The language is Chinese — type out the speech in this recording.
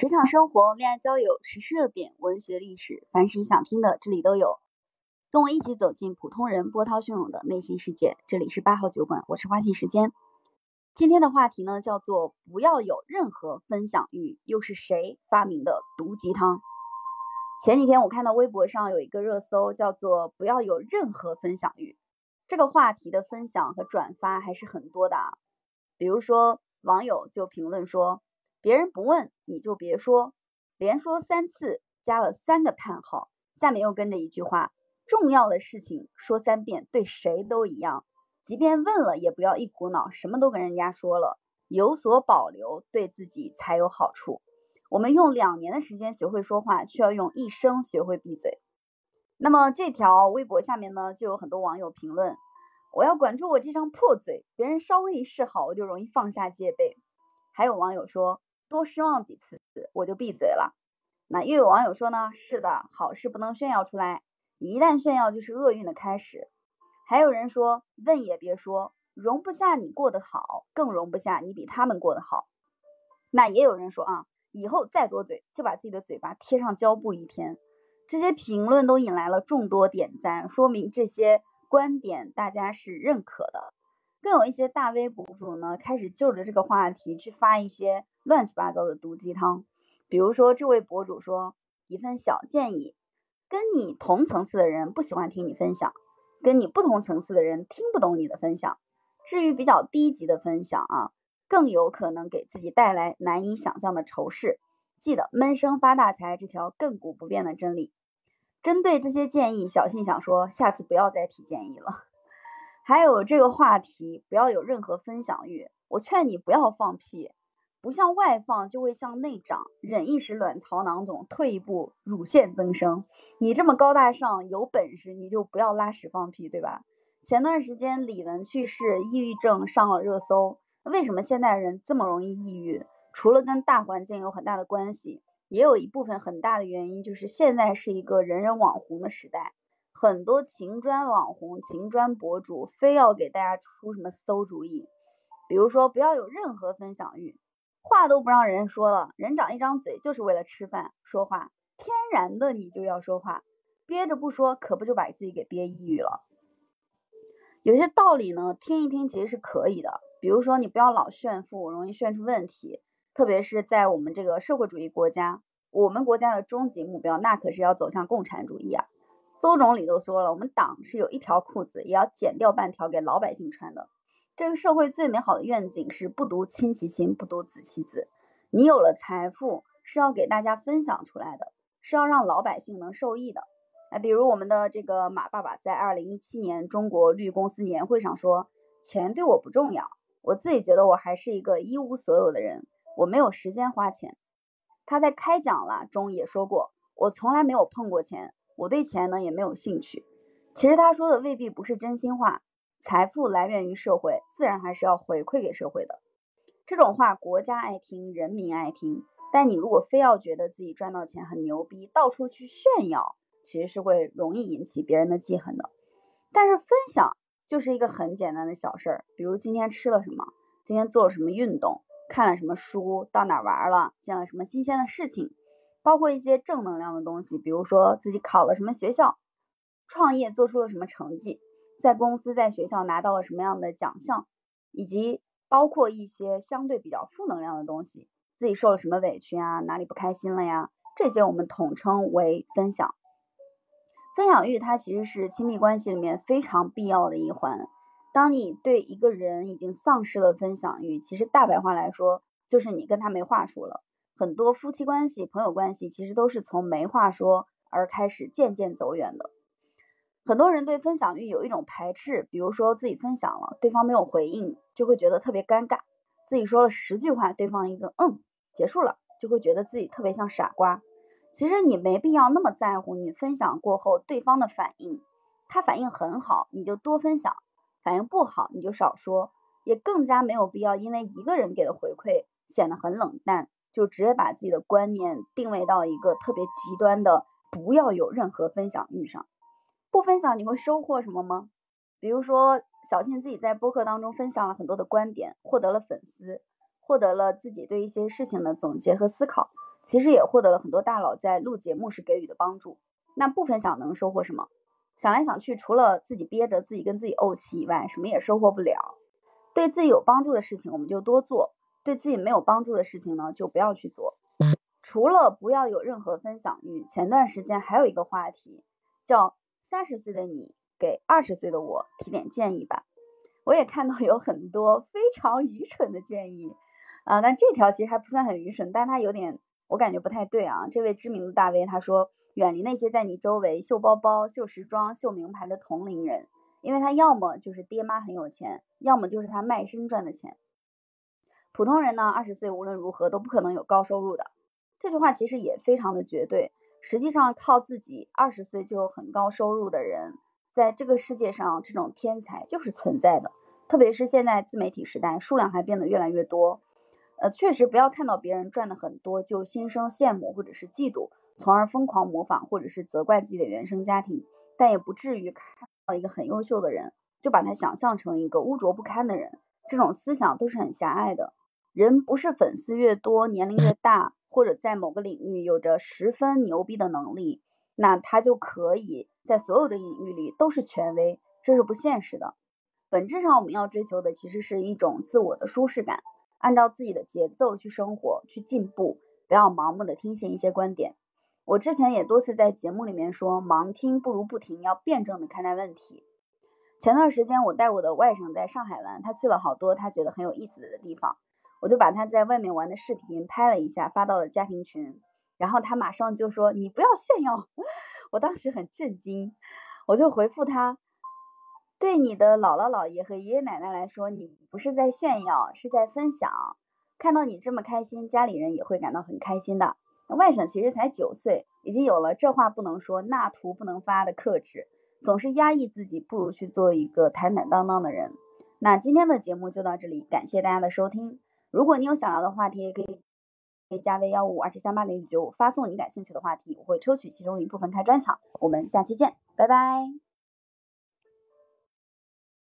职场生活、恋爱交友、时事热点、文学历史，凡是你想听的，这里都有。跟我一起走进普通人波涛汹涌的内心世界。这里是八号酒馆，我是花信时间。今天的话题呢，叫做不要有任何分享欲。又是谁发明的毒鸡汤？前几天我看到微博上有一个热搜，叫做不要有任何分享欲。这个话题的分享和转发还是很多的啊。比如说网友就评论说。别人不问你就别说，连说三次，加了三个叹号。下面又跟着一句话：重要的事情说三遍，对谁都一样。即便问了，也不要一股脑什么都跟人家说了，有所保留，对自己才有好处。我们用两年的时间学会说话，却要用一生学会闭嘴。那么这条微博下面呢，就有很多网友评论：我要管住我这张破嘴，别人稍微一示好，我就容易放下戒备。还有网友说。多失望几次，我就闭嘴了。那又有网友说呢？是的，好事不能炫耀出来，一旦炫耀就是厄运的开始。还有人说，问也别说，容不下你过得好，更容不下你比他们过得好。那也有人说啊，以后再多嘴，就把自己的嘴巴贴上胶布一天。这些评论都引来了众多点赞，说明这些观点大家是认可的。更有一些大 V 博主呢，开始就着这个话题去发一些乱七八糟的毒鸡汤。比如说，这位博主说一份小建议：跟你同层次的人不喜欢听你分享，跟你不同层次的人听不懂你的分享。至于比较低级的分享啊，更有可能给自己带来难以想象的仇视。记得闷声发大财这条亘古不变的真理。针对这些建议，小信想说，下次不要再提建议了。还有这个话题，不要有任何分享欲。我劝你不要放屁，不向外放就会向内长。忍一时卵巢囊肿，退一步乳腺增生。你这么高大上，有本事你就不要拉屎放屁，对吧？前段时间李玟去世，抑郁症上了热搜。为什么现代人这么容易抑郁？除了跟大环境有很大的关系，也有一部分很大的原因就是现在是一个人人网红的时代。很多情专网红、情专博主非要给大家出什么馊主意，比如说不要有任何分享欲，话都不让人说了。人长一张嘴就是为了吃饭说话，天然的你就要说话，憋着不说可不就把自己给憋抑郁了。有些道理呢，听一听其实是可以的，比如说你不要老炫富，容易炫出问题。特别是在我们这个社会主义国家，我们国家的终极目标那可是要走向共产主义啊。邹总理都说了，我们党是有一条裤子，也要剪掉半条给老百姓穿的。这个社会最美好的愿景是不独亲其亲，不独子其子。你有了财富是要给大家分享出来的，是要让老百姓能受益的。哎，比如我们的这个马爸爸在二零一七年中国绿公司年会上说：“钱对我不重要，我自己觉得我还是一个一无所有的人，我没有时间花钱。”他在开讲了中也说过：“我从来没有碰过钱。”我对钱呢也没有兴趣，其实他说的未必不是真心话。财富来源于社会，自然还是要回馈给社会的。这种话国家爱听，人民爱听。但你如果非要觉得自己赚到钱很牛逼，到处去炫耀，其实是会容易引起别人的记恨的。但是分享就是一个很简单的小事儿，比如今天吃了什么，今天做了什么运动，看了什么书，到哪玩了，见了什么新鲜的事情。包括一些正能量的东西，比如说自己考了什么学校，创业做出了什么成绩，在公司在学校拿到了什么样的奖项，以及包括一些相对比较负能量的东西，自己受了什么委屈啊，哪里不开心了呀，这些我们统称为分享。分享欲它其实是亲密关系里面非常必要的一环。当你对一个人已经丧失了分享欲，其实大白话来说，就是你跟他没话说了。很多夫妻关系、朋友关系其实都是从没话说而开始渐渐走远的。很多人对分享欲有一种排斥，比如说自己分享了，对方没有回应，就会觉得特别尴尬；自己说了十句话，对方一个嗯结束了，就会觉得自己特别像傻瓜。其实你没必要那么在乎你分享过后对方的反应，他反应很好，你就多分享；反应不好，你就少说。也更加没有必要因为一个人给的回馈显得很冷淡。就直接把自己的观念定位到一个特别极端的，不要有任何分享欲上。不分享你会收获什么吗？比如说小庆自己在播客当中分享了很多的观点，获得了粉丝，获得了自己对一些事情的总结和思考。其实也获得了很多大佬在录节目时给予的帮助。那不分享能收获什么？想来想去，除了自己憋着、自己跟自己怄气以外，什么也收获不了。对自己有帮助的事情，我们就多做；对自己没有帮助的事情呢，就不要去做。除了不要有任何分享欲，前段时间还有一个话题叫“三十岁的你给二十岁的我提点建议吧”。我也看到有很多非常愚蠢的建议啊，但这条其实还不算很愚蠢，但它有点我感觉不太对啊。这位知名的大 V 他说。远离那些在你周围秀包包、秀时装、秀名牌的同龄人，因为他要么就是爹妈很有钱，要么就是他卖身赚的钱。普通人呢，二十岁无论如何都不可能有高收入的。这句话其实也非常的绝对。实际上，靠自己二十岁就有很高收入的人，在这个世界上，这种天才就是存在的。特别是现在自媒体时代，数量还变得越来越多。呃，确实不要看到别人赚的很多就心生羡慕或者是嫉妒。从而疯狂模仿或者是责怪自己的原生家庭，但也不至于看到一个很优秀的人就把他想象成一个污浊不堪的人，这种思想都是很狭隘的。人不是粉丝越多、年龄越大，或者在某个领域有着十分牛逼的能力，那他就可以在所有的领域里都是权威，这是不现实的。本质上，我们要追求的其实是一种自我的舒适感，按照自己的节奏去生活、去进步，不要盲目的听信一些观点。我之前也多次在节目里面说，盲听不如不听，要辩证的看待问题。前段时间我带我的外甥在上海玩，他去了好多他觉得很有意思的地方，我就把他在外面玩的视频拍了一下，发到了家庭群，然后他马上就说：“你不要炫耀。” 我当时很震惊，我就回复他：“对你的姥姥姥爷和爷爷奶奶来说，你不是在炫耀，是在分享。看到你这么开心，家里人也会感到很开心的。”外甥其实才九岁，已经有了这话不能说那图不能发的克制，总是压抑自己，不如去做一个坦坦荡荡的人。那今天的节目就到这里，感谢大家的收听。如果你有想要的话题，也可以可以加微幺五二七三八零九五发送你感兴趣的话题，我会抽取其中一部分开专场。我们下期见，拜拜。